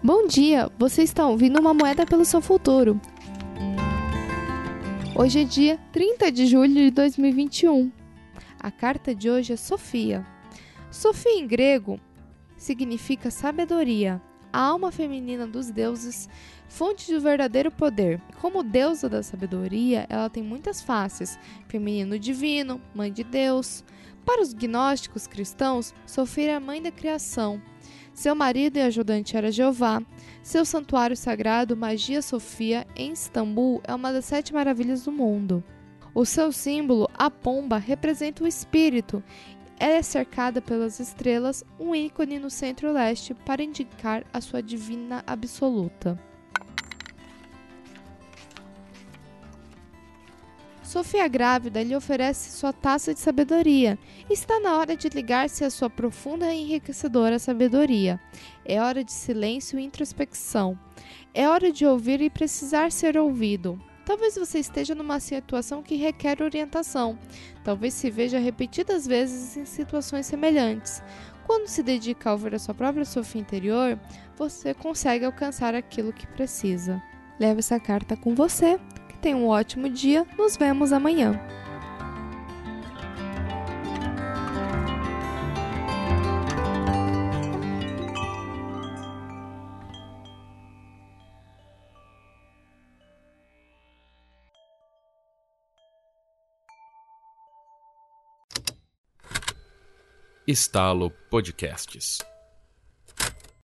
Bom dia, você está ouvindo uma moeda pelo seu futuro. Hoje é dia 30 de julho de 2021. A carta de hoje é Sofia. Sofia em grego significa sabedoria, a alma feminina dos deuses, fonte do verdadeiro poder. Como deusa da sabedoria, ela tem muitas faces: feminino divino, mãe de Deus. Para os gnósticos cristãos, Sofia é a mãe da criação. Seu marido e ajudante era Jeová. Seu santuário sagrado, Magia Sofia, em Istambul, é uma das sete maravilhas do mundo. O seu símbolo, a pomba, representa o espírito. Ela é cercada pelas estrelas, um ícone no centro-leste para indicar a sua divina absoluta. Sofia grávida lhe oferece sua taça de sabedoria. Está na hora de ligar-se à sua profunda e enriquecedora sabedoria. É hora de silêncio e introspecção. É hora de ouvir e precisar ser ouvido. Talvez você esteja numa situação que requer orientação. Talvez se veja repetidas vezes em situações semelhantes. Quando se dedica a ouvir a sua própria Sofia interior, você consegue alcançar aquilo que precisa. Leve essa carta com você Tenha um ótimo dia. Nos vemos amanhã. Estalo Podcasts